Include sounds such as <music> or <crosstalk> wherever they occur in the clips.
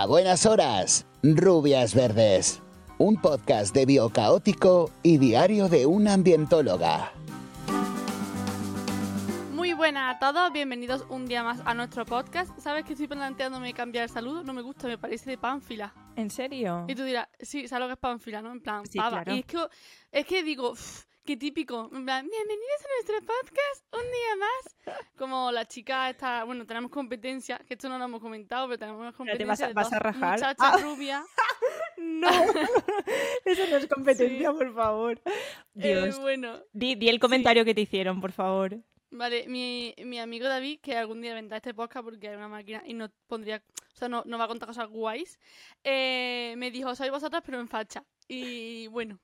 A buenas horas, rubias verdes. Un podcast de biocaótico y diario de una ambientóloga. Muy buenas a todos, bienvenidos un día más a nuestro podcast. ¿Sabes que estoy planteándome cambiar el saludo? No me gusta, me parece de pánfila. ¿En serio? Y tú dirás, sí, ¿sabes lo que es pánfila, no? En plan, Sí, pava. claro. Y es que, es que digo, "Uf, qué típico. En plan, bienvenidos a nuestro podcast un día más. Como la chica está, bueno, tenemos competencia, que esto no lo hemos comentado, pero tenemos te competencia vas a- de vas dos a rajar. muchachas Ah. rubias. <laughs> No, <laughs> eso no es competencia, por favor. Eh, Dios. bueno, Di, di el comentario que te hicieron, por favor. Vale, mi, mi amigo David, que algún día vendrá este podcast porque hay una máquina y no pondría, o sea, no, no va a contar cosas guays, eh, me dijo, sois vosotras pero en facha. Y bueno,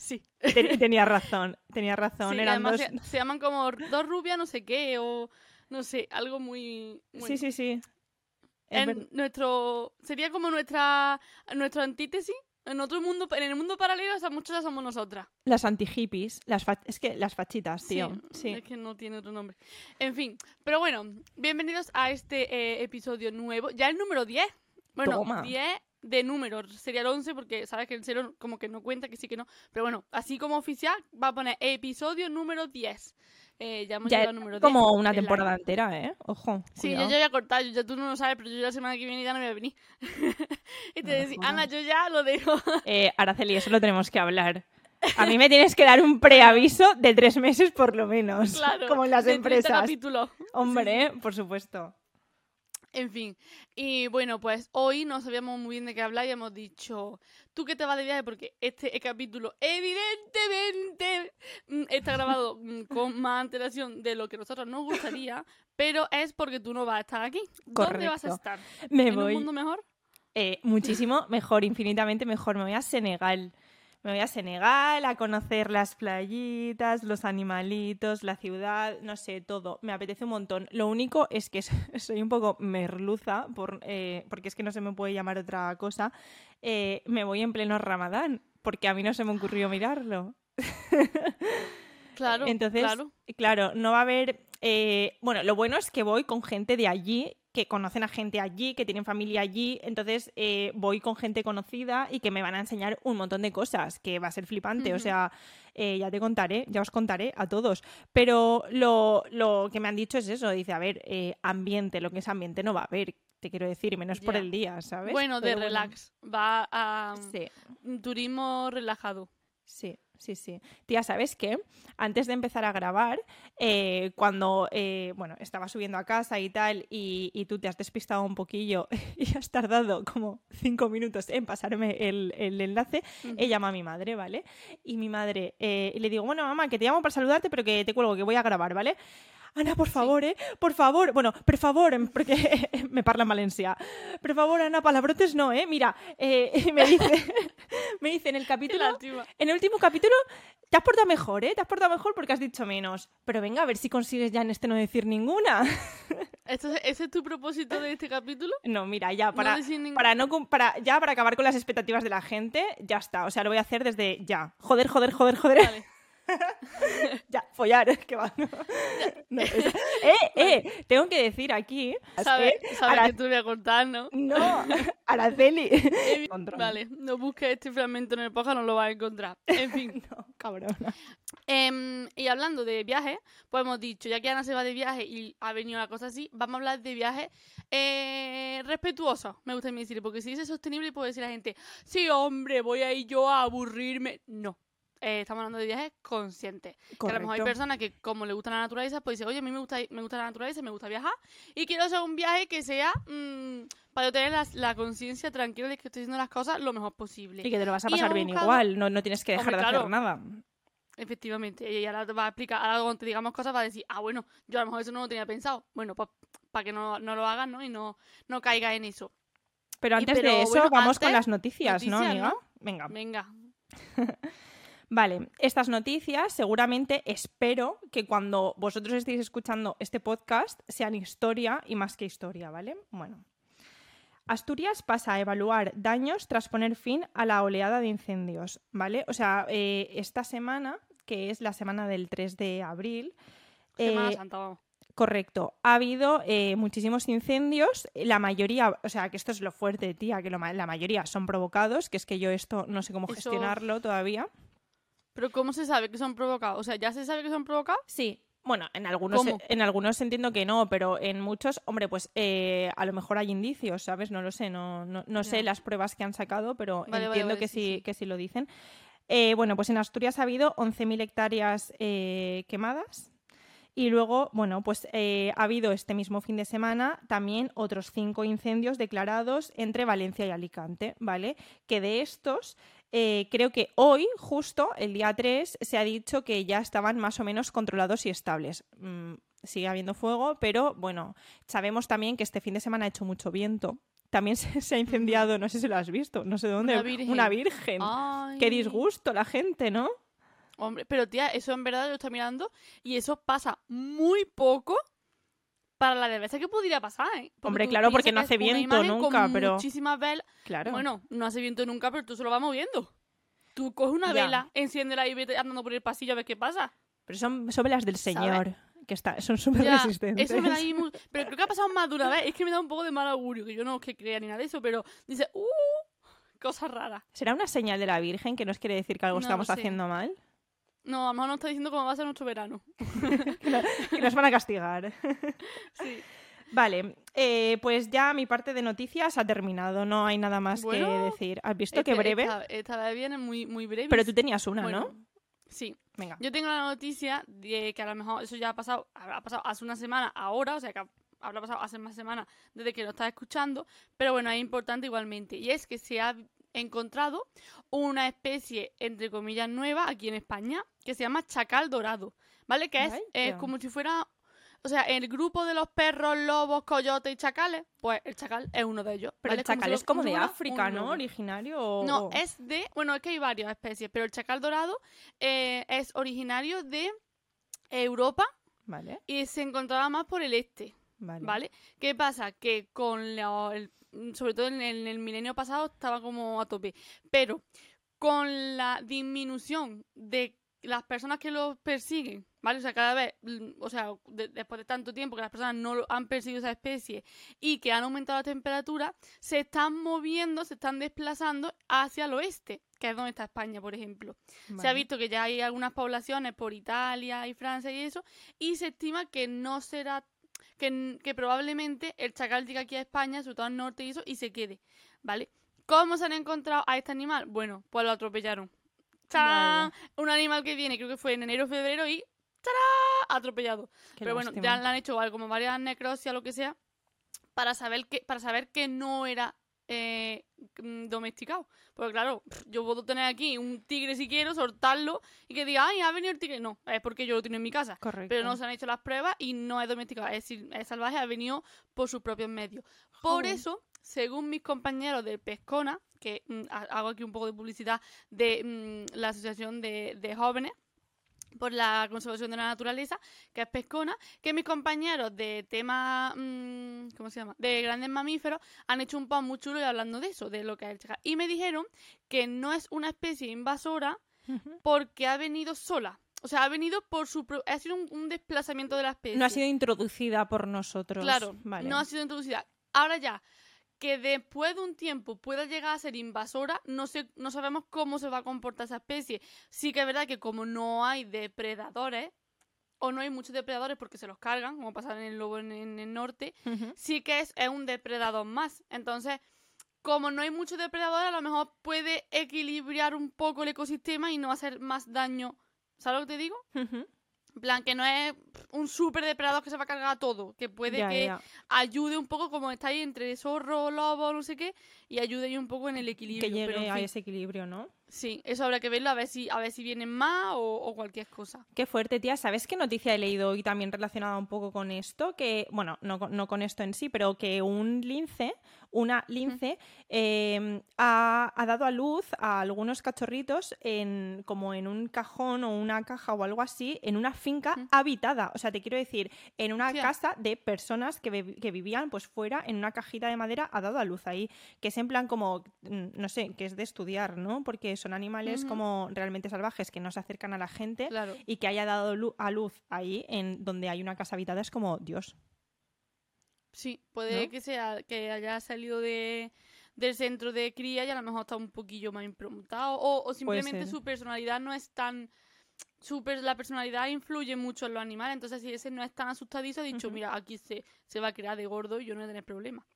sí. Ten- tenía razón, tenía razón. Sí, eran dos... se, se llaman como dos rubias, no sé qué, o no sé, algo muy... Sí, sí, sí. En nuestro, sería como nuestra, nuestra antítesis. En otro mundo, en el mundo paralelo, esas muchachas somos nosotras. Las anti-hippies, las fa- es que las fachitas, tío. Sí, Sí. es que no tiene otro nombre. En fin, pero bueno, bienvenidos a este eh, episodio nuevo. Ya el número 10. Bueno, Toma. 10 de números. Sería el 11 porque sabes que el cero como que no cuenta, que sí que no. Pero bueno, así como oficial va a poner episodio número 10. Eh, ya hemos Ya llegado al número 10. como una temporada entera, ¿eh? Ojo. Sí, yo cuidado. ya voy a cortar, yo ya tú no lo sabes, pero yo la semana que viene ya no voy a venir. <laughs> y te me decís. Ana, yo ya lo dejo. <laughs> Eh, Araceli, eso lo tenemos que hablar. A mí me tienes que dar un preaviso de tres meses por lo menos. claro. Como en las de 30 empresas. capítulos. Hombre, ¿eh? por supuesto. En fin, y bueno, pues hoy no sabíamos muy bien de qué hablar y hemos dicho, ¿tú qué te vas de viaje? Porque este capítulo evidentemente mm, está grabado mm, con más antelación de lo que a nosotros nos gustaría, pero es porque tú no vas a estar aquí. ¿Dónde vas a estar? Me ¿En un voy. mundo mejor? Eh, muchísimo mejor, infinitamente mejor. Me voy a Senegal. Me voy a Senegal a conocer las playitas, los animalitos, la ciudad, no sé, todo. Me apetece un montón. Lo único es que <laughs> soy un poco merluza, por, eh, porque es que no se me puede llamar otra cosa. Eh, me voy en pleno ramadán, porque a mí no se me ocurrió mirarlo. Claro, <laughs> Entonces, claro. claro, no va a haber. eh, bueno, lo bueno es que voy con gente de allí, que conocen a gente allí, que tienen familia allí. Entonces, eh, voy con gente conocida y que me van a enseñar un montón de cosas, que va a ser flipante. O sea, eh, ya te contaré, ya os contaré a todos. Pero lo, lo que me han dicho es eso: dice, a ver, eh, ambiente, lo que es ambiente no va a haber. Te quiero decir, menos por el día, ¿sabes? Bueno, de relax. Va a Sí. un turismo relajado. Sí, sí, sí. Tía, ¿sabes qué? Antes de empezar a grabar, eh, cuando, eh, bueno, estaba subiendo a casa y tal, y, y tú te has despistado un poquillo <laughs> y has tardado como cinco minutos en pasarme el, el enlace, Ujú. he llamado a mi madre, ¿vale? Y mi madre, eh, le digo, bueno, mamá, que te llamo para saludarte, pero que te cuelgo, que voy a grabar, ¿vale? Ana, por favor, ¿eh? Por favor. Bueno, por favor, em, porque <laughs> me parla en Valencia. Por favor, Ana, palabrotes no, ¿eh? Mira, eh, <laughs> me dice, me dice en el capítulo... En el último capítulo te has portado mejor, ¿eh? Te has portado mejor porque has dicho menos. Pero venga, a ver si consigues ya en este no decir ninguna. <laughs> ¿Esto es- ¿Ese es tu propósito de este capítulo? No, mira, ya para, decir ningún- para no para ya para acabar con las expectativas de la gente, ya está. O sea, lo voy a hacer desde ya. Joder, joder, joder, joder. Vale. Ya, follar, <laughs> que va. No, No, es- eh, eh, tengo que decir aquí, Sabes eh, sabes Ara- que te voy a contar, ¿no? no, Araceli. <laughs> Control. Vale, no busques este fragmento en el podcast, no lo vas a encontrar. En <laughs> fin. No, cabrona. Em, y hablando de viajes, pues hemos dicho, ya que Ana se va de viaje y ha venido la cosa así, vamos a hablar de viajes eh, respetuosos, me gusta a decir, porque si dice sostenible puede decir la gente, sí, hombre, voy a ir yo a aburrirme. No. Eh, estamos hablando de viajes conscientes. Que a lo mejor hay personas que, como le gusta la naturaleza, pues dice, oye, a mí me gusta, me gusta la naturaleza, me gusta viajar, y quiero hacer un viaje que sea mm, para yo tener la, la conciencia tranquila de que estoy haciendo las cosas lo mejor posible. Y que te lo vas a pasar bien buscado- igual, no, no tienes que dejar Hombre, de claro. hacer nada. Efectivamente, y ahora te va a explicar, ahora cuando te digamos cosas va a decir, ah, bueno, yo a lo mejor eso no lo tenía pensado. Bueno, pues para que no, no lo hagas, ¿no? Y no, no caiga en eso. Pero Y antes pero, de eso, bueno, vamos con las noticias, ¿no, amiga? ¿no? Venga. Venga. <laughs> Vale, estas noticias seguramente espero que cuando vosotros estéis escuchando este podcast sean historia y más que historia, ¿vale? Bueno. Asturias pasa a evaluar daños tras poner fin a la oleada de incendios, ¿vale? O sea, eh, esta semana, que es la semana del 3 de abril, Semana eh, Santa. Correcto. Ha habido eh, muchísimos incendios. La mayoría, o sea, que esto es lo fuerte, tía, que lo la mayoría son provocados, que es que yo esto no sé cómo Eso- gestionarlo todavía. Pero ¿cómo se sabe que son provocados? O sea, ¿ya se sabe que son provocados? Sí. Bueno, en algunos, ¿Cómo? en algunos entiendo que no, pero en muchos, hombre, pues eh, a lo mejor hay indicios, ¿sabes? No lo sé, no, no, no sé las pruebas que han sacado, pero Vale, entiendo vale, que, sí, sí, sí. que sí lo dicen. Eh, bueno, pues en Asturias ha habido 11.000 hectáreas eh, quemadas. Y luego, bueno, pues eh, ha habido este mismo fin de semana también otros cinco incendios declarados entre Valencia y Alicante, ¿vale? Que de estos, eh, creo que hoy, justo el día 3, se ha dicho que ya estaban más o menos controlados y estables. Mm, sigue habiendo fuego, pero bueno, sabemos también que este fin de semana ha hecho mucho viento. También <laughs> se, se ha incendiado, no sé si lo has visto, no sé de dónde, Una virgen. Una virgen. Qué disgusto la gente, ¿no? Hombre, pero tía, eso en verdad lo estoy mirando y eso pasa muy poco para la desgracia que podría pasar, ¿eh? Porque Hombre, claro, porque no hace viento nunca, con pero- muchísimas velas. Claro. Bueno, no hace viento nunca, pero tú se lo vas moviendo. Tú coges una Ya. vela, enciéndela y vete andando por el pasillo a ver qué pasa. Pero son, son velas del. Señor, que está, son súper resistentes. eso me da ahí mu- <laughs> Pero creo que ha pasado más de una vez. Es que me da un poco de mal augurio, que yo no es que crea ni nada de eso, pero dice, uh, cosas raras. ¿Será una señal de la Virgen que nos quiere decir que algo No estamos haciendo mal? No, a lo mejor nos está diciendo cómo va a ser nuestro verano. <laughs> Que nos van a castigar. <laughs> Sí. Vale, eh, pues ya mi parte de noticias ha terminado, no hay nada más que decir. ¿Has visto Este- qué breve? Esta, esta vez viene muy, muy breve. Pero tú tenías una, Bueno, ¿no? Sí. Venga. Yo tengo la noticia de que a lo mejor eso ya ha pasado, ha pasado hace una semana ahora, o sea que ha- habrá pasado hace más semanas desde que lo estás escuchando, pero bueno, es importante igualmente. Y es que se ha encontrado una especie, entre comillas, nueva aquí en España, que se llama chacal dorado, ¿vale? Que es, es como si fuera, o sea, el grupo de los perros, lobos, coyotes y chacales, pues el chacal es uno de ellos. Pero el chacal es como de fuera África, ¿no? Originario o... No, es de. Bueno, es que hay varias especies, pero el chacal dorado eh, es originario de Europa Vale, y se encontraba más por el este, vale. ¿vale? ¿Qué pasa? Que con la- el- sobre todo en el, en el milenio pasado estaba como a tope, pero con la disminución de las personas que los persiguen, ¿vale? O sea, cada vez, mm, o sea, de- después de tanto tiempo que las personas no lo- han perseguido esa especie y que han aumentado la temperatura, se están moviendo, se están desplazando hacia el oeste, que es donde está España, por ejemplo. Se ha visto que ya hay algunas poblaciones por Italia y Francia y eso, y se estima que no será, que, que probablemente el chacal llegue aquí a España, sobre todo al norte y eso, y se quede, ¿vale? ¿Cómo se han encontrado a este animal? Bueno, pues lo atropellaron. ¡Tarán! Un animal que viene, creo que fue en enero o febrero, y ¡tarán! atropellado. Qué Pero bueno, ya le han hecho algo como varias necropsias o lo que sea, para saber que, para saber que no era eh, mm, domesticado. Porque claro, yo puedo tener aquí un tigre si quiero, soltarlo y que diga, ay, ha venido el tigre. No, es porque yo lo tengo en mi casa. Correcto. Pero no se han hecho las pruebas y no es domesticado. Es decir, es salvaje, ha venido por sus propios medios. Por Joder. eso, según mis compañeros del Pescona, que mm, ha- hago aquí un poco de publicidad de mm, la Asociación de, de Jóvenes por la Conservación de la Naturaleza, que es Pescona, que mis compañeros de tema, mm, ¿cómo se llama? De grandes mamíferos han hecho un post muy chulo y hablando de eso, de lo que es el chacal. Y me dijeron que no es una especie invasora porque ha venido sola. O sea, ha venido por su... pro- Ha sido un, un desplazamiento de la especie. No ha sido introducida por nosotros. Claro, vale. no ha sido introducida. Ahora ya, que después de un tiempo pueda llegar a ser invasora, no sé, no sabemos cómo se va a comportar esa especie. Sí que es verdad que como no hay depredadores, o no hay muchos depredadores porque se los cargan, como pasa en el lobo en, en el norte, sí que es, es un depredador más. Entonces, como no hay muchos depredadores, a lo mejor puede equilibrar un poco el ecosistema y no hacer más daño. ¿Sabes lo que te digo? En plan, que no es un super depredador que se va a cargar a todo, que puede Ya, que ya. ayude un poco como está ahí entre zorro, lobo, no sé qué, y ayude ahí un poco en el equilibrio. Que llegue pero, en a ese equilibrio, ¿no? Sí, eso habrá que verlo a ver si, a ver si vienen más o, o cualquier cosa. Qué fuerte, tía. ¿Sabes qué noticia he leído hoy también relacionada un poco con esto? Que, bueno, no, con- no con esto en sí, pero que un lince, una lince, eh, ha, ha dado a luz a algunos cachorritos en, como en un cajón o una caja o algo así, en una finca habitada. O sea, te quiero decir, en una casa de personas que, que vivían pues fuera, en una cajita de madera, ha dado a luz ahí. Que es en plan como, mm, no sé, que es de estudiar, ¿no? Porque son animales como realmente salvajes que no se acercan a la gente Claro. y que haya dado lu- a luz ahí en donde hay una casa habitada es como Dios. Sí, puede ¿No? que sea que haya salido de, del centro de cría y a lo mejor está un poquillo más improntado. O, o simplemente su personalidad no es tan. Su per- la personalidad influye mucho en los animales. Entonces, si ese no es tan asustadizo, ha dicho. Mira, aquí se, se va a crear de gordo y yo no voy a tener problema.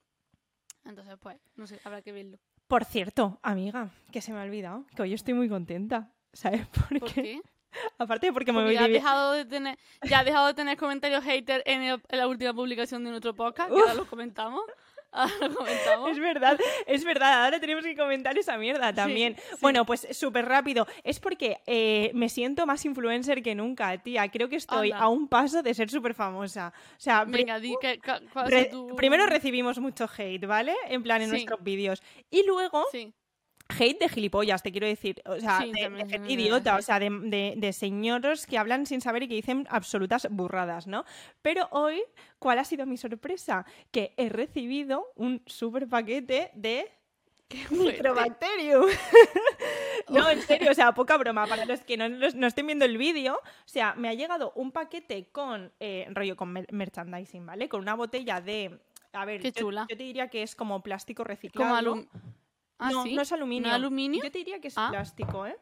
Entonces, pues, no sé, habrá que verlo. Por cierto, amiga, que se me ha olvidado, que hoy estoy muy contenta. ¿Sabes <laughs> por, ¿Por qué? qué? Aparte de porque me Porque voy ya has dejado de tener, ya has dejado de tener comentarios hater en, el- en la última publicación de nuestro podcast, que ahora lo comentamos. Ahora <laughs> lo comentamos. Es verdad, es verdad. Ahora tenemos que comentar esa mierda también. sí. Bueno, pues súper rápido. Es porque eh, me siento más influencer que nunca, tía. Creo que estoy Anda. a un paso de ser súper famosa. O sea, Venga, di que, re- tu- primero recibimos mucho hate, ¿vale? En plan, en Sí. nuestros vídeos. Y luego, Sí. Hate de gilipollas, te quiero decir. O sea, Sí, de, de gente idiota. O sea, de, de, de señoros que hablan sin saber y que dicen absolutas burradas, ¿no? Pero hoy, ¿cuál ha sido mi sorpresa? Que he recibido un súper paquete de. <laughs> Microbacterium. <laughs> no, en serio, o sea, poca broma. Para los que no, no estén viendo el vídeo, o sea, me ha llegado un paquete con eh, rollo con mer- merchandising, ¿vale? Con una botella de. A ver, Qué yo- chula. Yo, te diría que es como plástico reciclado. Como alum... ¿Ah, no, sí? no es aluminio. ¿No es aluminio? Yo te diría que es Ah. plástico, ¿eh?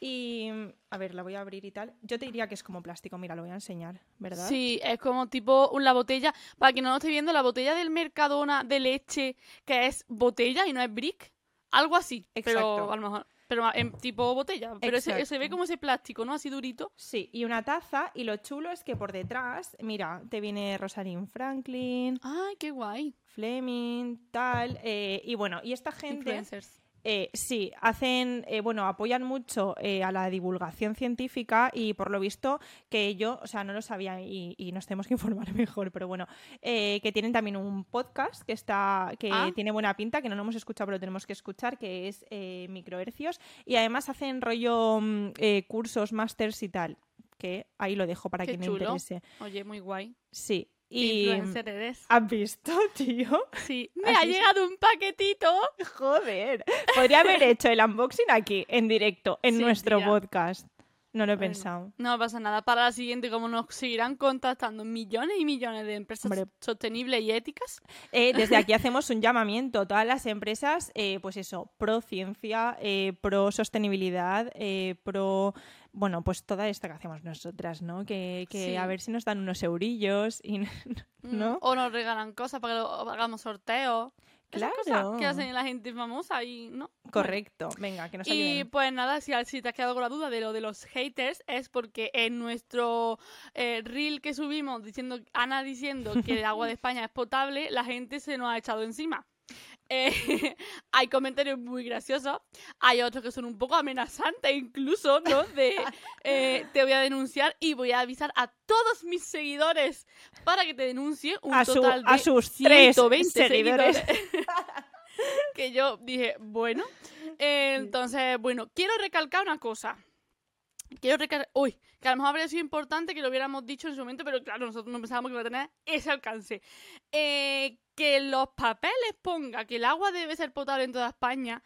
Y. A ver, la voy a abrir y tal. Yo te diría que es como plástico. Mira, lo voy a enseñar, ¿verdad? Sí, es como tipo la botella, para quien no lo esté viendo, la botella del Mercadona de leche, que es botella y no es brick. Algo así, pero Exacto. a lo mejor, pero en tipo botella. Pero ese- se ve como ese plástico, ¿no? Así durito. Sí, y una taza. Y lo chulo es que por detrás, mira, te viene Rosalind Franklin, Ay, qué guay. Fleming, tal. eh, y bueno, y esta gente, Influencers. Eh, sí, hacen, eh, bueno, apoyan mucho eh, a la divulgación científica y por lo visto que yo, o sea, no lo sabía y, y nos tenemos que <laughs> informar mejor, pero bueno, eh, que tienen también un podcast que está, que Ah. tiene buena pinta, que no lo hemos escuchado, pero lo tenemos que escuchar, que es eh, Microhercios. Y además hacen rollo mm, cursos, másters y tal. Que ahí lo dejo para Qué quien le chulo. interese. Oye, muy guay. Sí. ¿Qué Y. influencer eres? ¿Has visto, tío? Sí. <laughs> Me ha llegado un paquetito. Joder. Podría haber hecho el unboxing aquí, en directo, en Sí, nuestro tía. podcast. No lo he Bueno, pensado. No pasa nada. Para la siguiente, como nos seguirán contactando millones y millones de empresas Hombre. sostenibles y éticas, Eh, desde aquí <laughs> hacemos un llamamiento. Todas las empresas, eh, pues eso, pro ciencia, eh, pro sostenibilidad, pro. Bueno, pues toda esta que hacemos nosotras, ¿no? Que, que Sí. a ver si nos dan unos eurillos y. <laughs> ¿No? Mm, O nos regalan cosas para que lo- hagamos sorteos. Esas cosas que Claro. hacen la gente famosa y no. Correcto. Venga, que nos Y ayuden. pues nada, si, si te has quedado con la duda de lo de los haters, es porque en nuestro eh, reel que subimos diciendo, Ana diciendo que el agua de España es potable, la gente se nos ha echado encima. Eh, <laughs> hay comentarios muy graciosos, hay otros que son un poco amenazantes incluso, ¿no? De eh, te voy a denunciar y voy a avisar a todos mis seguidores para que te denuncie un A, su- total de a sus tres 120 seguidores. <laughs> que yo dije, bueno. eh, <laughs> entonces, bueno, quiero recalcar una cosa. Quiero recalcar. Uy, que a lo mejor habría sido importante que lo hubiéramos dicho en su momento, pero claro, nosotros no pensábamos que iba a tener ese alcance. Eh, que los papeles ponga que el agua debe ser potable en toda España,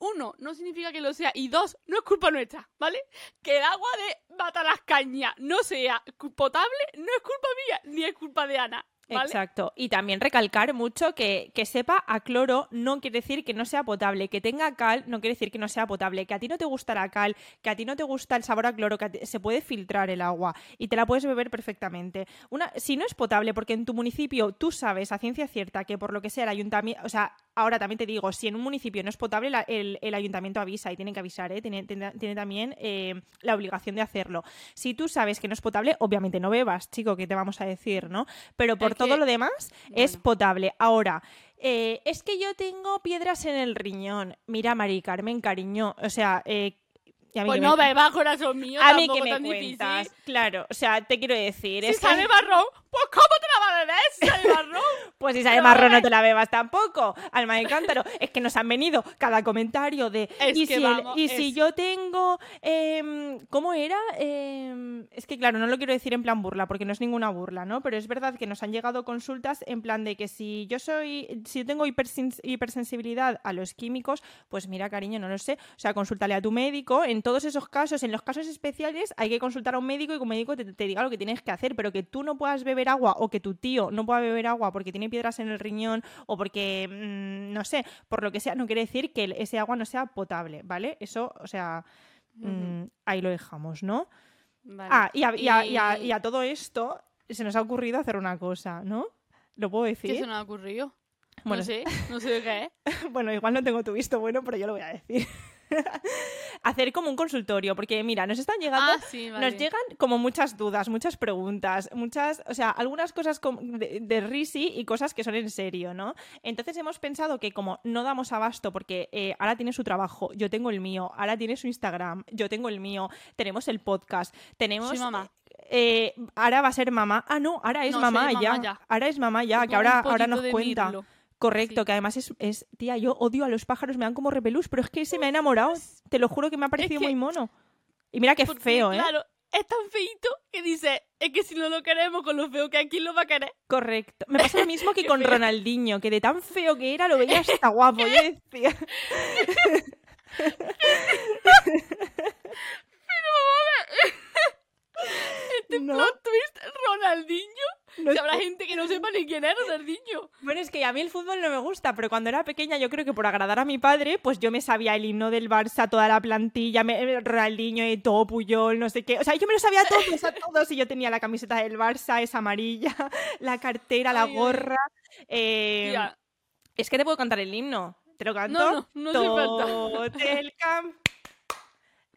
uno, no significa que lo sea, y dos, no es culpa nuestra, ¿vale? Que el agua de Matalascaña no sea potable no es culpa mía, ni es culpa de Ana, Exacto. Y también recalcar mucho que, que sepa a cloro no quiere decir que no sea potable. Que tenga cal no quiere decir que no sea potable. Que a ti no te gusta la cal, que a ti no te gusta el sabor a cloro, que ti- se puede filtrar el agua y te la puedes beber perfectamente. Una, si no es potable, porque en tu municipio tú sabes a ciencia cierta que por lo que sea el ayuntamiento, o sea, ahora también te digo, si en un municipio no es potable, la- el, el ayuntamiento avisa y tiene que avisar, ¿eh? tiene, tiene- tiene también eh, la obligación de hacerlo. Si tú sabes que no es potable, obviamente no bebas, chico, que te vamos a decir, ¿no? Pero por Es todo que- lo demás es potable. Ahora, eh, es que yo tengo piedras en el riñón. Mira, Mari Carmen, cariño, o sea, eh, a mí Pues que no me, bebas, corazón mío, a mí que me tan cuentas. difícil. Claro, o sea, te quiero decir, Si es que- sale marrón, pues ¿cómo te marrón. <laughs> Pues si sale Pero marrón no te la bebas tampoco, alma de cántaro. <laughs> Es que nos han venido cada comentario de... Es y que si, el- y si yo tengo... em, ¿Cómo era? Em, es que claro, no lo quiero decir en plan burla, porque no es ninguna burla, ¿no? Pero es verdad que nos han llegado consultas en plan de que si yo soy... Si yo tengo hipersens- hipersensibilidad a los químicos, pues mira, cariño, no lo sé. O sea, consúltale a tu médico. En todos esos casos, en los casos especiales, hay que consultar a un médico y que un médico te, te diga lo que tienes que hacer. Pero que tú no puedas beber agua o que tu tío no pueda beber agua porque tiene piedras en el riñón o porque, mm, no sé, por lo que sea, no quiere decir que ese agua no sea potable, ¿vale? Eso, o sea, mm, ahí lo dejamos, ¿no? Vale. Ah, y a, y a- y a- Y- y a todo esto se nos ha ocurrido hacer una cosa, ¿no? ¿Lo puedo ¿Qué decir? se nos ha ocurrido? Bueno, No sé, <laughs> no sé de qué es. <laughs> Bueno, igual no tengo tu visto bueno, pero yo lo voy a decir. <laughs> Hacer como un consultorio, porque mira, nos están llegando, Ah, sí, vale. nos llegan como muchas dudas, muchas preguntas, muchas, o sea, algunas cosas de, de risi y cosas que son en serio, ¿no? Entonces hemos pensado que como no damos abasto, porque eh, ahora tiene su trabajo, yo tengo el mío, ahora tiene su Instagram, yo tengo el mío, tenemos el podcast, tenemos... Soy mamá. eh, ahora va a ser mamá. Ah, no, ahora es No, mamá, ya. ya. Ahora es mamá ya, que ahora, ahora nos cuenta. mirlo. Correcto, Sí. que además es, es- Tía, yo odio a los pájaros, me dan como repelús, pero es que se me ha enamorado. Te lo juro que me ha parecido que- muy mono. Y mira qué Porque, feo, ¿eh? Claro, es tan feito que dice, es que si no lo queremos con lo feo que aquí lo va a querer. Correcto. Me pasa lo mismo que <laughs> con. Ronaldinho, que de tan feo que era lo veía hasta guapo. Yo decía, <laughs> <laughs> Este No. plot twist, Ronaldinho. No Si habrá gente que no sepa ni quién es Ronaldinho. Bueno, es que a mí el fútbol no me gusta, pero cuando era pequeña yo creo que por agradar a mi padre, pues yo me sabía el himno del Barça, toda la plantilla, me, eh, Ronaldinho, todo Puyol, no sé qué. O sea, yo me lo sabía todos, a todos. Y yo tenía la camiseta del Barça, esa amarilla, <laughs> la cartera, la gorra. eh, es que te puedo cantar el himno. Te lo canto. No, no, no. Tottenham. <laughs>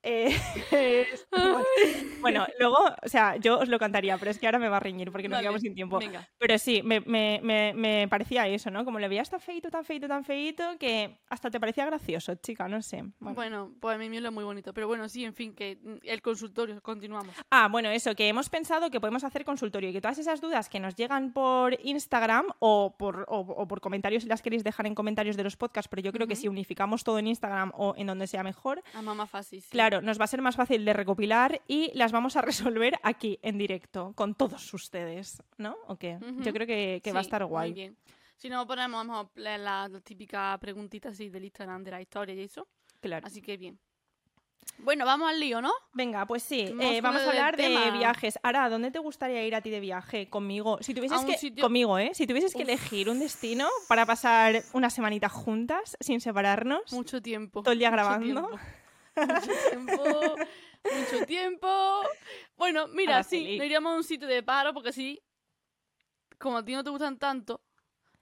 Eh, <laughs> <laughs> <laughs> bueno, luego, o sea, yo os lo cantaría, pero es que ahora me va a reñir porque nos Vale, quedamos sin tiempo. Venga. Pero sí, me, me- me- me parecía eso, ¿no? Como le veías tan feito, tan feito, tan feito, que hasta te parecía gracioso, chica, no sé. Bueno. Bueno, pues a mí me lo muy bonito. Pero bueno, sí, en fin, que mm, el consultorio, continuamos. Ah, bueno, eso, que hemos pensado que podemos hacer consultorio y que todas esas dudas que nos llegan por Instagram o por, o, o por comentarios, si las queréis dejar en comentarios de los podcasts, pero yo creo que si unificamos todo en Instagram o en donde sea mejor, A mamá fácil. sí. Claro, nos va a ser más fácil de recopilar y las vamos a <laughs> resolver aquí, en directo, con todos ustedes, ¿no? ¿O qué? Yo creo que, que va a estar muy guay. bien. Si no, ponemos a lo mejor la, la, típica preguntita así del Instagram de la historia y eso. Claro. Así que bien. Bueno, vamos al lío, ¿no? Venga, pues sí, Vamos eh, vamos a hablar de tema. viajes. Ahora, ¿dónde te gustaría ir a ti de viaje? Conmigo. Si tuvieses que... sitio- Conmigo, ¿eh? Si tuvieses que elegir un destino para pasar una semanita juntas, sin separarnos, Mucho tiempo. todo el día grabando. <laughs> Mucho tiempo. mucho tiempo. Bueno, mira, sí, nos iríamos a un sitio de paro porque así, como a ti no te gustan tanto,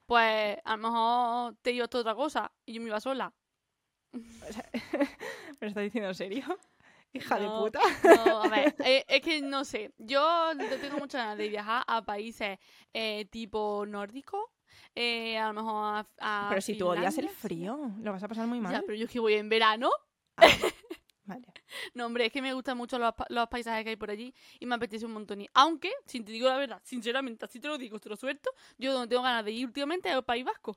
pues a lo mejor te ibas a otra cosa y yo me iba sola. <laughs> ¿Me estás diciendo en serio? Hija de No, puta. No, a <laughs> ver, eh, es que no sé. Yo tengo muchas ganas de viajar a países eh, tipo nórdico. eh, a lo mejor a, a Pero si tú odias el Finlandia, frío, lo vas a pasar muy mal. Ya, pero yo es que voy en verano. Vale. No, hombre, es que me gustan mucho los, los paisajes que hay por allí y me apetece un montón. ir. Aunque, si te digo la verdad, sinceramente, así te lo digo, te lo suelto, yo donde tengo ganas de ir últimamente es al País Vasco.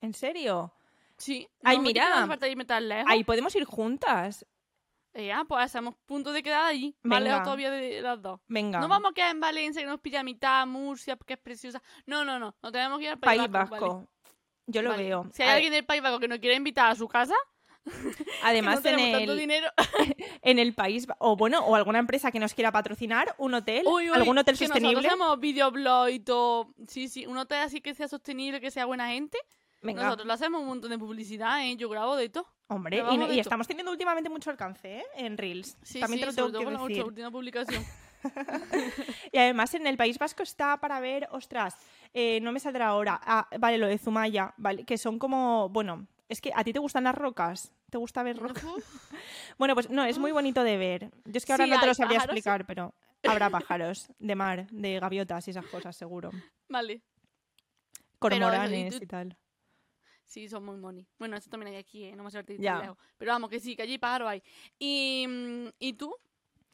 ¿En serio? Sí. Ay, no mira. queda falta irme tan lejos. Ahí podemos ir juntas. Eh, ah, pues hacemos punto de quedada allí. Más Venga. lejos todavía de las dos. Venga. No vamos a quedar en Valencia, que nos pilla a mitad, Murcia, que es preciosa. No, no, no. No tenemos que ir al País, País Vasco. Vasco. vale. Yo lo Vale. veo. Si hay A- alguien del País Vasco que nos quiere invitar a su casa, <laughs> Además, que no en, tenemos tanto el, dinero. <laughs> en el país, o bueno, o alguna empresa que nos quiera patrocinar, un hotel, Uy, uy, algún hotel que sostenible. Nosotros hacemos videoblog y todo. Sí, sí. Un hotel así que sea sostenible, que sea buena gente. Venga, Nosotros le hacemos un montón de publicidad, ¿eh? Yo grabo de todo. hombre, y, de y todo. estamos teniendo últimamente mucho alcance ¿eh? en Reels. Sí, También sí, te lo sobre tengo todo que con la decir. última publicación. <laughs> Y además en el País Vasco está para ver, ostras, eh, no me saldrá ahora. Ah, vale, lo de Zumaya, vale, que son como, bueno, es que a ti te gustan las rocas. ¿Te gusta ver rocas? <laughs> Bueno, pues no, es muy bonito de ver. Yo es que ahora Sí, no te lo sabría pájaros. explicar, pero habrá pájaros de mar, de gaviotas y esas cosas, seguro. vale. Cormoranes tú- y tal. Sí, son muy money. Bueno, eso también hay aquí, ¿eh? No me suerte lejos. Pero vamos, que sí, que allí pájaro hay. Y, mm, ¿y tú?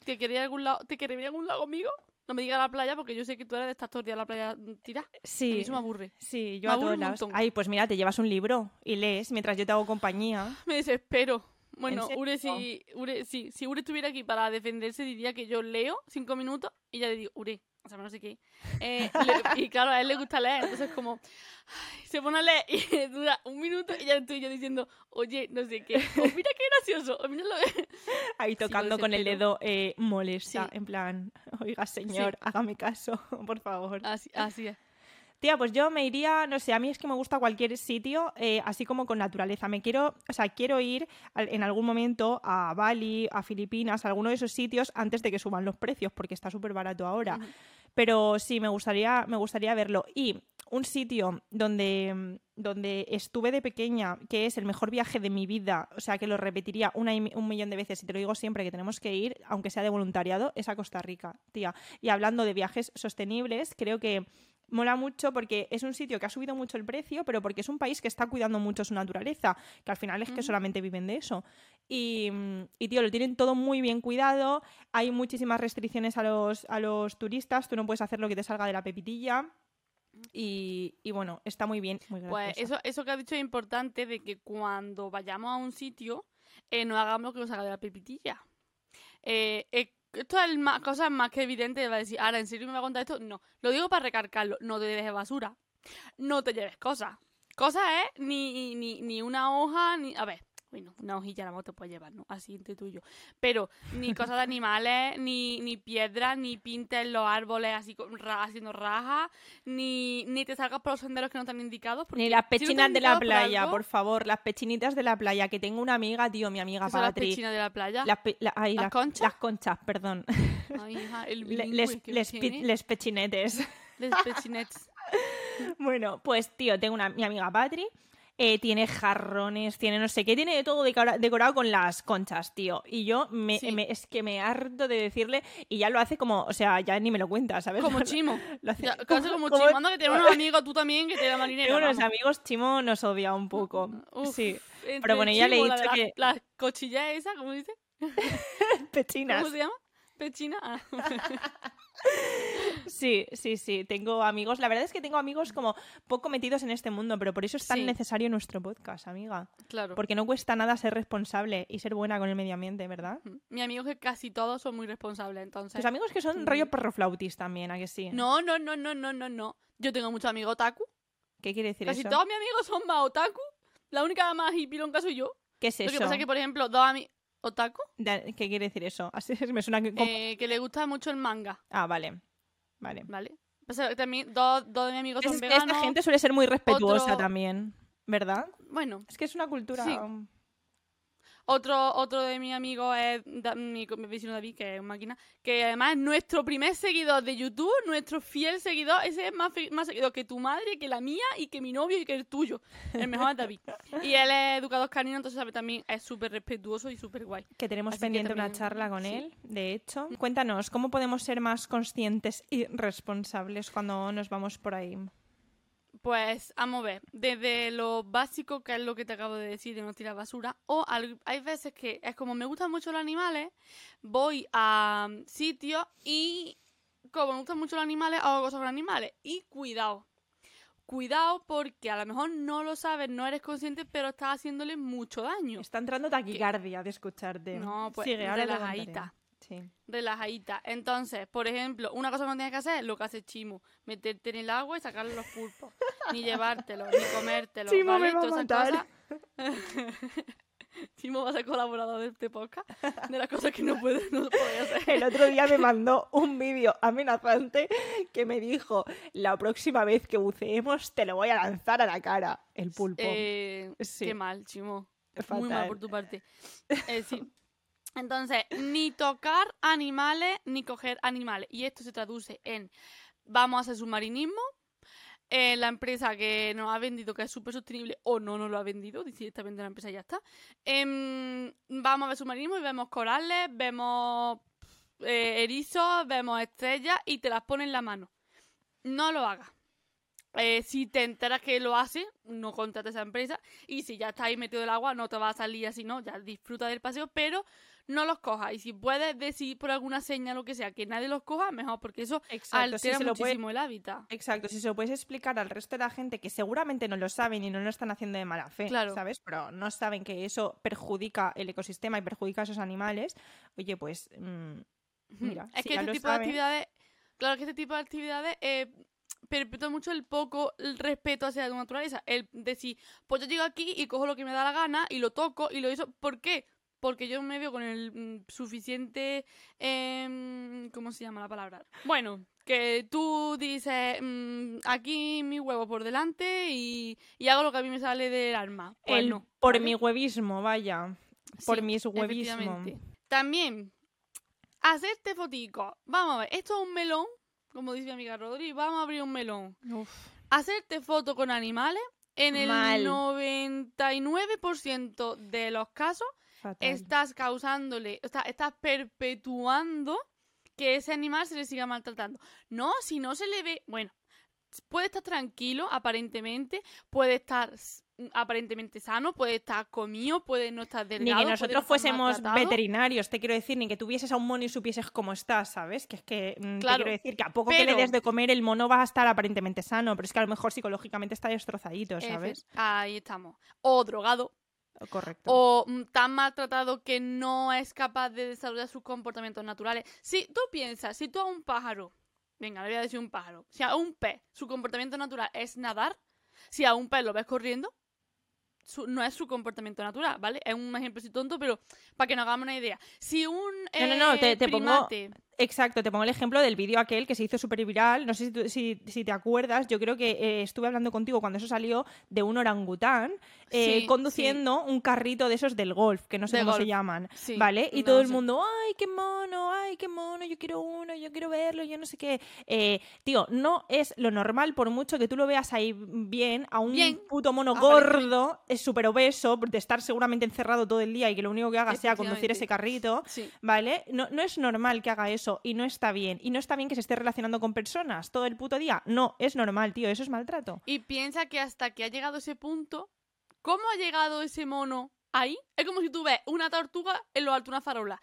¿Te querías algún lado, ¿Te querías ir a algún lado conmigo? No me digas la playa porque yo sé que tú eres de estas tortillas a la playa tirada. A mí Sí, eso me aburre. sí, yo me a todos lados. Ay, pues mira, te llevas un libro y lees mientras yo te hago compañía. <laughs> Me desespero. Bueno? Ure, si, Ure, sí, si Ure estuviera aquí para defenderse, diría que yo leo cinco minutos y ya le digo, Ure, o sea, no sé qué. Eh, le- y claro, a él le gusta leer, entonces como ay, se pone a leer y <laughs> dura un minuto y ya estoy yo diciendo, oye, no sé qué. O mira qué gracioso, o mira lo <laughs> Ahí Sí, tocando con el dedo eh, molesta, Sí. en plan, <laughs> oiga señor, hágame caso, por favor. Así, así es. Tía, pues yo me iría, no sé, a mí es que me gusta cualquier sitio, eh, así como con naturaleza. Me quiero, o sea, quiero ir al- en algún momento a Bali, a Filipinas, a alguno de esos sitios antes de que suban los precios, porque está súper barato ahora. Ujú. Pero sí, me gustaría, me gustaría verlo. Y un sitio donde, donde estuve de pequeña, que es el mejor viaje de mi vida, o sea, que lo repetiría un millón de veces y te lo digo siempre que tenemos que ir, aunque sea de voluntariado, es a Costa Rica, tía. Y hablando de viajes sostenibles, creo que mola mucho porque es un sitio que ha subido mucho el precio, pero porque es un país que está cuidando mucho su naturaleza, que al final es que solamente viven de eso. Y, mm, y, tío, lo tienen todo muy bien cuidado, hay muchísimas restricciones a los, a los turistas, tú no puedes hacer lo que te salga de la pepitilla. Y, y bueno, está muy bien. Muy Pues eso, eso que has dicho es importante de que cuando vayamos a un sitio eh, no hagamos lo que nos haga de la pepitilla. Eh, eh, esto es más, cosas más que evidente. Va a decir, ahora, ¿en serio me va a contar esto? No. Lo digo para recargarlo. No te dejes basura. No te lleves cosas. Cosas es ni, ni, ni una hoja, ni... A ver, bueno, una hojilla a la moto puedes llevar, ¿no? Así entre tuyo. Pero ni cosas de animales, <laughs> ni, ni piedras, ni pintes los árboles así ra- haciendo rajas, ni, ni te salgas por los senderos que no están indicados. porque Ni las si no están pechinas de la por playa, algo, por favor, las pechinitas de la playa, que tengo una amiga, tío, mi amiga ¿qué son las pechinas de la playa? Las, pe- la- ay, ¿Las las- conchas? Las conchas, perdón. <laughs> Ay, hija, el les, les, les pechinetes. Les pechinets. <laughs> Bueno, pues tío, tengo una mi amiga Patri. Eh, tiene jarrones, tiene no sé qué, tiene de todo decora- decorado con las conchas, tío. Y yo me, Sí. me- es que me harto de decirle, y ya lo hace como, o sea, ya ni me lo cuenta, ¿sabes? Como <laughs> chimo. Lo hace Ya, <laughs> casi como, como- chimo. Anda que tienes unos <laughs> amigos tú también que te da marinero. Tengo unos amigos, Chimo nos odia un poco. Uf, sí, entre pero bueno, ya le he la dicho las- que- Las cochillas esa, ¿cómo dice? pechinas. ¿Cómo se llama? Pechina. Ah. Sí, sí, sí, tengo amigos. La verdad es que tengo amigos como poco metidos en este mundo, pero por eso es tan Sí. necesario nuestro podcast, amiga. claro. Porque no cuesta nada ser responsable y ser buena con el medio ambiente, ¿verdad? Mi amigo que casi todos son muy responsables, entonces. Tus amigos que son Sí. rollo perroflautis también, ¿a que sí? No, no, no, no, no, no, no. Yo tengo muchos amigos otaku. ¿Qué quiere decir Casi eso? todos mis amigos son más otaku. La única más hipilonca soy yo. ¿Qué es Lo eso? que pasa es que, por ejemplo, dos amigos... ¿Otaku? ¿Qué quiere decir eso? Así me suena que... Eh, que le gusta mucho el manga, Ah, vale. Vale. ¿vale? Pasa que también dos, dos de mis amigos son Es veganos. esta gente suele ser muy respetuosa otro- también, ¿verdad? Bueno, Es que es una cultura... Sí. Otro, otro de mis amigos es Da- mi, mi vecino David, que es una máquina, que además es nuestro primer seguidor de YouTube, nuestro fiel seguidor. Ese es más, más seguidor que tu madre, que la mía y que mi novio y que el tuyo. El mejor es David. Y él es educador canino, entonces sabe, también es súper respetuoso y súper guay. Que tenemos Así que pendiente una charla con sí. él, de hecho. Cuéntanos, ¿cómo podemos ser más conscientes y responsables cuando nos vamos por ahí? Pues, vamos a ver, desde lo básico, que es lo que te acabo de decir, de no tirar basura, o hay veces que es como me gustan mucho los animales, voy a sitios y como me gustan mucho los animales, hago cosas con animales. Y cuidado, cuidado porque a lo mejor no lo sabes, no eres consciente, pero estás haciéndole mucho daño. Está entrando taquicardia de escucharte. No, pues Sigue, ahora te relajadita. contaré. Sí. relajadita. Entonces, por ejemplo, una cosa que no tienes que hacer es lo que hace Chimo, meterte en el agua y sacarle los pulpos. ni <laughs> llevártelo, ni comértelo. Chimo ¿vale? me va a Todas matar. <laughs> Chimo va a ser colaborador de este podcast, de las cosas que no puede, no puede hacer. El otro día me mandó un vídeo amenazante que me dijo, la próxima vez que buceemos te lo voy a lanzar a la cara, el pulpo. Eh, Sí. Qué mal, Chimo. Fatal. Muy mal por tu parte. Eh, sí. Entonces, ni tocar animales, ni coger animales. Y esto se traduce en vamos a hacer submarinismo. eh, la empresa que nos ha vendido que es súper sostenible o no nos lo ha vendido, directamente la empresa ya está. Em, vamos a ver submarinismo y vemos corales, vemos eh, erizos, vemos estrellas y te las pones en la mano. No lo hagas. eh, si te enteras que lo hace, no contrates a esa empresa. Y si ya estás ahí metido el agua, no te va a salir así, no. Ya disfruta del paseo, pero no los cojas. Y si puedes decir por alguna señal o lo que sea que nadie los coja, mejor, porque eso Exacto, si altera se lo puede- muchísimo el hábitat. Exacto, si se lo puedes explicar al resto de la gente que seguramente no lo saben y no lo están haciendo de mala fe, Claro. ¿sabes? Pero no saben que eso perjudica el ecosistema y perjudica a esos animales, oye, pues mm, mira, es si que este tipo saben- de actividades, claro que este tipo de actividades eh, perpetúa mucho el poco el respeto hacia la naturaleza. El decir, pues yo llego aquí y cojo lo que me da la gana y lo toco y lo hizo. ¿Por qué? Porque yo me veo con el mm, suficiente. em, ¿Cómo se llama la palabra? Bueno, que tú dices, mm, aquí mi huevo por delante y, y hago lo que a mí me sale del alma. Pues el no, por ¿vale? mi huevismo, vaya, por Sí, mis huevismo. También, hacerte fotico. Vamos a ver, esto es un melón, como dice mi amiga Rodri, vamos a abrir un melón. Uf, Hacerte foto con animales, en el Mal. 99% de los casos, fatal. estás causándole, o sea, estás perpetuando que ese animal se le siga maltratando. No, si no se le ve, bueno, puede estar tranquilo, aparentemente, puede estar aparentemente sano, puede estar comido, puede no estar Ni delgado. que puede nosotros fuésemos veterinarios, te quiero decir, ni que tuvieses a un mono y supieses cómo estás, ¿sabes? Que es que mm, te Claro, quiero decir que a poco que le des de comer el mono va a estar aparentemente sano, pero es que a lo mejor psicológicamente está destrozadito, ¿sabes? Efe- Ahí estamos. O drogado, Correcto. o mm, tan maltratado que no es capaz de desarrollar sus comportamientos naturales. Si tú piensas, si tú a un pájaro, venga, le voy a decir un pájaro, si a un pez su comportamiento natural es nadar, si a un pez lo ves corriendo, su- no es su comportamiento natural, ¿vale? Es un ejemplo así tonto, pero para que nos hagamos una idea. Si un No, no, no, eh, te- te pongo- Exacto, te pongo el ejemplo del vídeo aquel que se hizo súper viral. No sé si, tú- si, si te acuerdas, yo creo que eh, estuve hablando contigo cuando eso salió de un orangután eh, Sí, conduciendo un carrito de esos del golf, que no sé De cómo se llaman. Sí, ¿Vale? Y no todo el mundo, ay, qué mono, ay, qué mono, yo quiero uno, yo quiero verlo, yo no sé qué. Eh, tío, no es lo normal, por mucho que tú lo veas ahí bien, a un Bien, puto mono gordo, es súper obeso, de estar seguramente encerrado todo el día y que lo único que haga sea conducir ese carrito. ¿Vale? No, no es normal que haga eso y no está bien. Y no está bien que se esté relacionando con personas todo el puto día. No, es normal, tío, eso es maltrato. Y piensa que hasta que ha llegado ese punto, ¿cómo ha llegado ese mono ahí? Es como si tú ves una tortuga en lo alto de una farola.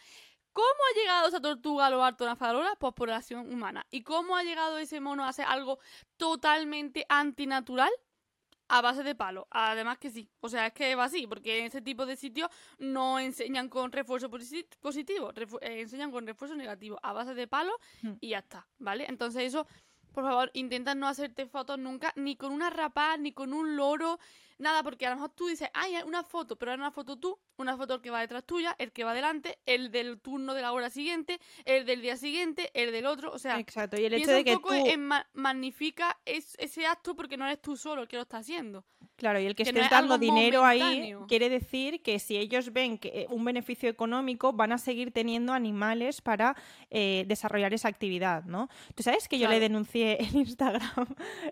¿Cómo ha llegado esa tortuga a lo alto de una farola? Pues por la acción humana. ¿Y cómo ha llegado ese mono a hacer algo totalmente antinatural? A base de palo. Además que sí. O sea, es que va así, porque en ese tipo de sitios no enseñan con refuerzo posi- positivo, refu- eh, enseñan con refuerzo negativo, a base de palo Hmm. y ya está, ¿vale? Entonces eso, por favor, intenta no hacerte fotos nunca, ni con una rapaz, ni con un loro, nada, porque a lo mejor tú dices, ay, hay una foto, pero es una foto tú, una foto el que va detrás tuya, el que va delante, el del turno de la hora siguiente, el del día siguiente, el del otro, o sea, Exacto. Y el hecho de un que poco tú. en ma- magnifica es- ese acto porque no eres tú solo el que lo está haciendo. Claro, y el que, que estés es dando dinero ahí quiere decir que si ellos ven que eh, un beneficio económico van a seguir teniendo animales para eh, desarrollar esa actividad, ¿no? Tú sabes que yo le denuncié <laughs> en Instagram,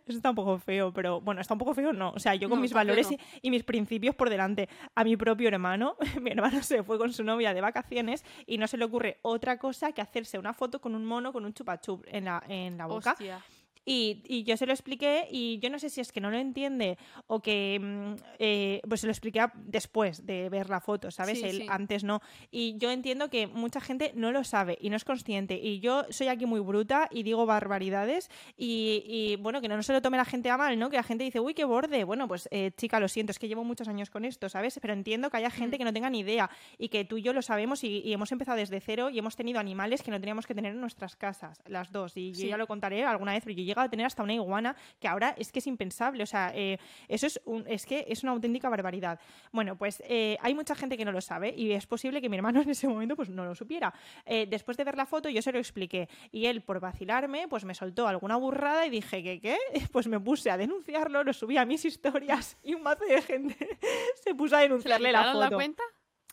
eso está un poco feo, pero bueno, está un poco feo, no, o sea, yo con No, mis valores no. y, y mis principios por delante, a mi propio hermano, <laughs> mi hermano se fue con su novia de vacaciones y no se le ocurre otra cosa que hacerse una foto con un mono con un chupachup en la, en la boca. Hostia. Y, y yo se lo expliqué y yo no sé si es que no lo entiende o que mm, eh, pues se lo expliqué después de ver la foto, ¿sabes? Sí, Él sí. antes no. Y yo entiendo que mucha gente no lo sabe y no es consciente. Y yo soy aquí muy bruta y digo barbaridades y, y, bueno, que no se lo tome la gente a mal, ¿no? Que la gente dice, uy, qué borde. Bueno, pues eh, chica, lo siento, es que llevo muchos años con esto, ¿sabes? Pero entiendo que haya gente Mm. que no tenga ni idea y que tú y yo lo sabemos y, y hemos empezado desde cero y hemos tenido animales que no teníamos que tener en nuestras casas, las dos. Y yo ya lo contaré alguna vez, pero yo llegado a tener hasta una iguana que ahora es que es impensable. O sea, eh, eso es, un, es que es una auténtica barbaridad. Bueno, pues eh, hay mucha gente que no lo sabe y es posible que mi hermano <laughs> en ese momento pues no lo supiera. Eh, después de ver la foto yo se lo expliqué y él por vacilarme pues me soltó alguna burrada y dije que qué, <laughs> pues me puse a denunciarlo, lo subí a mis historias y un mazo de gente <laughs> se puso a ¿Se le denunciarle la quitaron foto. la cuenta?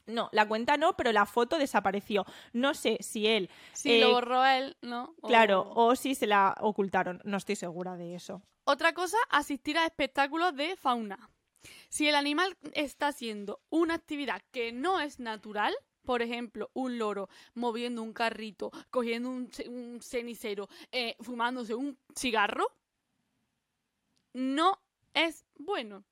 No, la cuenta no, pero la foto desapareció. No sé si él, Eh, lo borró él, ¿no? O- claro, o si se la ocultaron. No estoy segura de eso. Otra cosa, asistir a espectáculos de fauna. Si el animal está haciendo una actividad que no es natural, por ejemplo, un loro moviendo un carrito, cogiendo un, un cenicero, eh, fumándose un cigarro, no es bueno.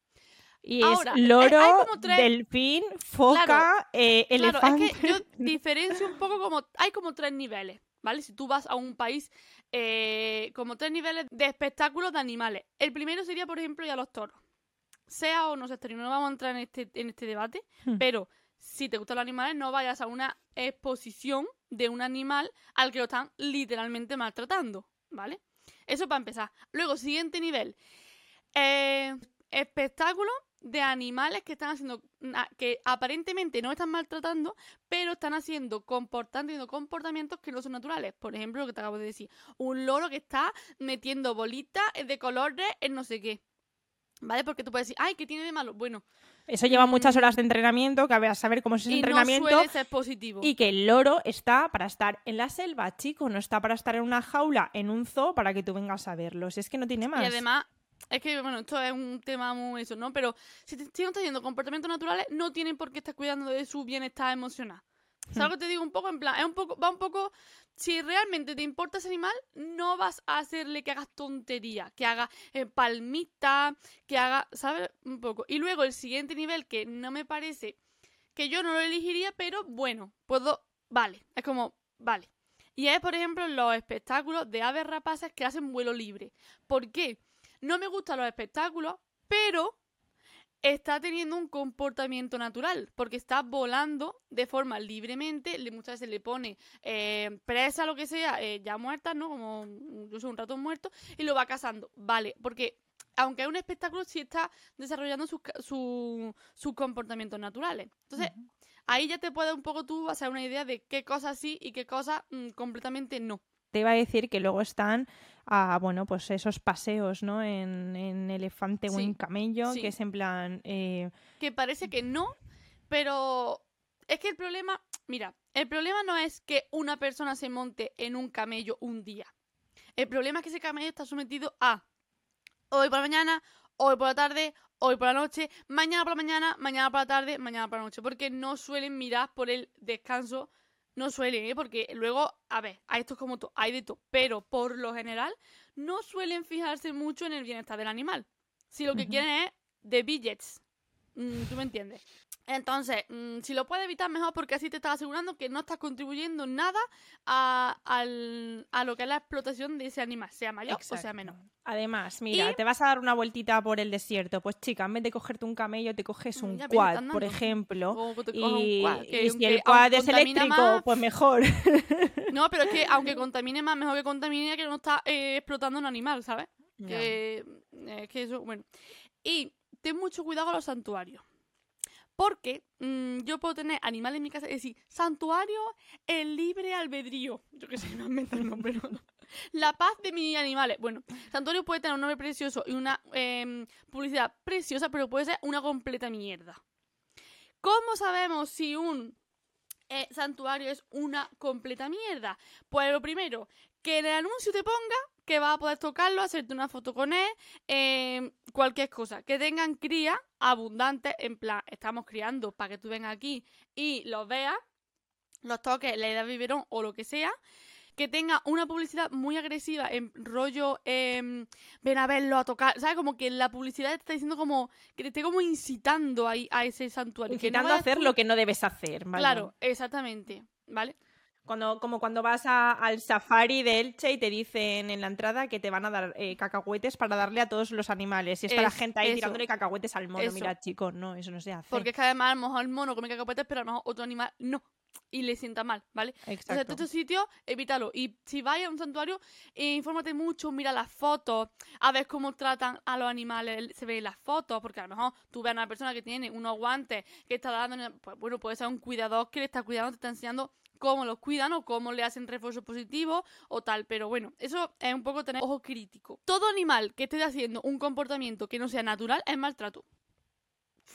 Y Ahora, es eh, loro, tres- delfín, foca, eh, Claro, elefante. es que yo <laughs> diferencio un poco como... Hay como tres niveles, ¿vale? Si tú vas a un país, eh, como tres niveles de espectáculos de animales. El primero sería, por ejemplo, ya los toros. Sea o no sea no vamos a entrar en este, en este debate, Hmm. pero si te gustan los animales, no vayas a una exposición de un animal al que lo están literalmente maltratando, ¿vale? Eso para empezar. Luego, siguiente nivel. Eh, espectáculos de animales que están haciendo, na- que aparentemente no están maltratando, pero están haciendo comportando comportamientos que no son naturales. Por ejemplo, lo que te acabo de decir, un loro que está metiendo bolitas de colores en no sé qué. ¿Vale? Porque tú puedes decir, ay, ¿qué tiene de malo? Bueno, Eso lleva muchas Mm. horas de entrenamiento, que a ver, a saber cómo es ese y no entrenamiento. suele ser positivo. Y que el loro está para estar en la selva, chico, no está para estar en una jaula, en un zoo, para que tú vengas a verlo. Si es que no tiene más. Y además, es que, bueno, esto es un tema muy eso, ¿no? Pero si, te, si no estás haciendo comportamientos naturales, no tienen por qué estar cuidando de su bienestar emocional. ¿Sabes lo que te digo? Un poco en plan, es un poco, va un poco, si realmente te importa ese animal, no vas a hacerle que hagas tontería, que haga eh, palmita, que haga, ¿sabes? Un poco. Y luego el siguiente nivel que no me parece, que yo no lo elegiría, pero bueno, puedo, vale, es como, vale. Y es, por ejemplo, los espectáculos de aves rapaces que hacen vuelo libre. ¿Por qué? No me gustan los espectáculos, pero está teniendo un comportamiento natural, porque está volando de forma libremente, le, muchas veces le pone eh, presa, lo que sea, eh, ya muerta, ¿no? Como incluso un ratón muerto, y lo va cazando. Vale, porque aunque es un espectáculo, sí está desarrollando sus, su- sus comportamientos naturales. Entonces, ahí ya te puede un poco tú hacer una idea de qué cosas sí y qué cosas mm, completamente no. Te iba a decir que luego están, a, bueno, pues esos paseos, ¿no? En, en elefante o en camello, sí. que es en plan... eh, que parece que no, pero es que el problema, mira, el problema no es que una persona se monte en un camello un día. El problema es que ese camello está sometido a hoy por la mañana, hoy por la tarde, hoy por la noche, mañana por la mañana, mañana por la tarde, mañana por la noche, porque no suelen mirar por el descanso, no suelen, ¿eh? porque luego, a ver, hay esto es como todo, hay de todo, pero por lo general no suelen fijarse mucho en el bienestar del animal. Si lo que Ujú. quieren es de billets, Mm, ¿Tú me entiendes? Entonces, mm, si lo puedes evitar, mejor porque así te estás asegurando que no estás contribuyendo nada a, al- a lo que es la explotación de ese animal, sea mayor o sea menor. Además, mira, Y- te vas a dar una vueltita por el desierto. Pues chica, en vez de cogerte un camello, te coges Mm, un ya quad, por ejemplo. O que te cojas un Y, quad, que y si el quad es eléctrico, más, pues mejor. <laughs> No, pero es que aunque contamine más, mejor que contamine que no está eh, explotando un animal, ¿sabes? Que, eh, que eso, bueno. Y ten mucho cuidado con los santuarios. Porque mm, yo puedo tener animales en mi casa y decir, santuario, el libre albedrío. Yo que sé, no invento el nombre, no, no. La paz de mis animales. Bueno, santuario puede tener un nombre precioso y una em, publicidad preciosa, pero puede ser una completa mierda. ¿Cómo sabemos si un eh, santuario es una completa mierda? Pues lo primero, que en el anuncio te ponga que vas a poder tocarlo, hacerte una foto con él, eh, cualquier cosa. Que tengan cría abundante, en plan, estamos criando para que tú vengas aquí y los veas, los toques, le das biberón o lo que sea. Que tenga una publicidad muy agresiva, en rollo, em, ven a verlo, a tocar, ¿sabes? Como que la publicidad te está diciendo como, que te esté como incitando ahí a ese santuario. que no Incitando a hacer tú- lo que no debes hacer, ¿vale? Claro, exactamente, ¿vale? Cuando, como cuando vas a- al safari de Elche y te dicen en la entrada que te van a dar eh, cacahuetes para darle a todos los animales. Y está la gente ahí eso. tirándole cacahuetes al mono. Eso. Mira, chicos, no, eso no se hace. Porque es que además a lo mejor el mono come cacahuetes, pero a lo mejor otro animal no. Y le sienta mal, ¿vale? Entonces, Exacto. estos sitios, evítalo. Y si vais a un santuario, eh, infórmate mucho, mira las fotos, a ver cómo tratan a los animales, se ven las fotos, porque a lo mejor tú ves a una persona que tiene unos guantes, que está dando, pues bueno, puede ser un cuidador que le está cuidando, te está enseñando cómo los cuidan o cómo le hacen refuerzo positivo o tal. Pero bueno, eso es un poco tener ojo crítico. Todo animal que esté haciendo un comportamiento que no sea natural es maltrato.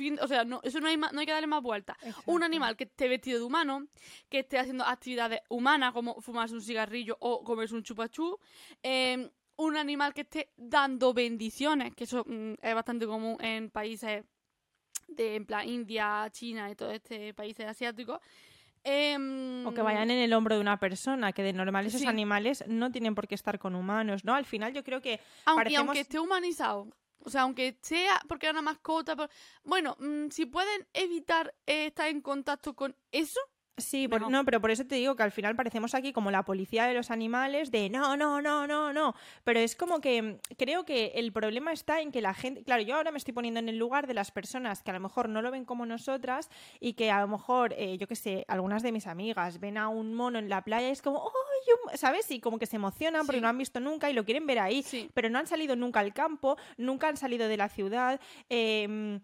Fin- o sea, no, eso no hay, ma- no hay que darle más vueltas. Un animal que esté vestido de humano, que esté haciendo actividades humanas como fumarse un cigarrillo o comerse un chupachú. eh, un animal que esté dando bendiciones, que eso mm, es bastante común en países de en plan India, China y todo este países asiáticos. Em, O que vayan en el hombro de una persona, que de normal esos Sí. animales no tienen por qué estar con humanos, ¿no? Al final yo creo que aunque, parecemos- aunque esté humanizado, O sea, aunque sea porque es una mascota. por- Bueno, mm, si pueden evitar eh, estar en contacto con eso, Sí, por- no, pero por eso te digo que al final parecemos aquí como la policía de los animales, de no, no, no, no, no. Pero es como que mm, creo que el problema está en que la gente, claro, yo ahora me estoy poniendo en el lugar de las personas que a lo mejor no lo ven como nosotras y que a lo mejor, eh, yo qué sé, algunas de mis amigas ven a un mono en la playa y es como, ¡ay! un-", ¿Sabes? Y como que se emocionan porque Sí. no han visto nunca y lo quieren ver ahí, sí. pero no han salido nunca al campo, nunca han salido de la ciudad. eh,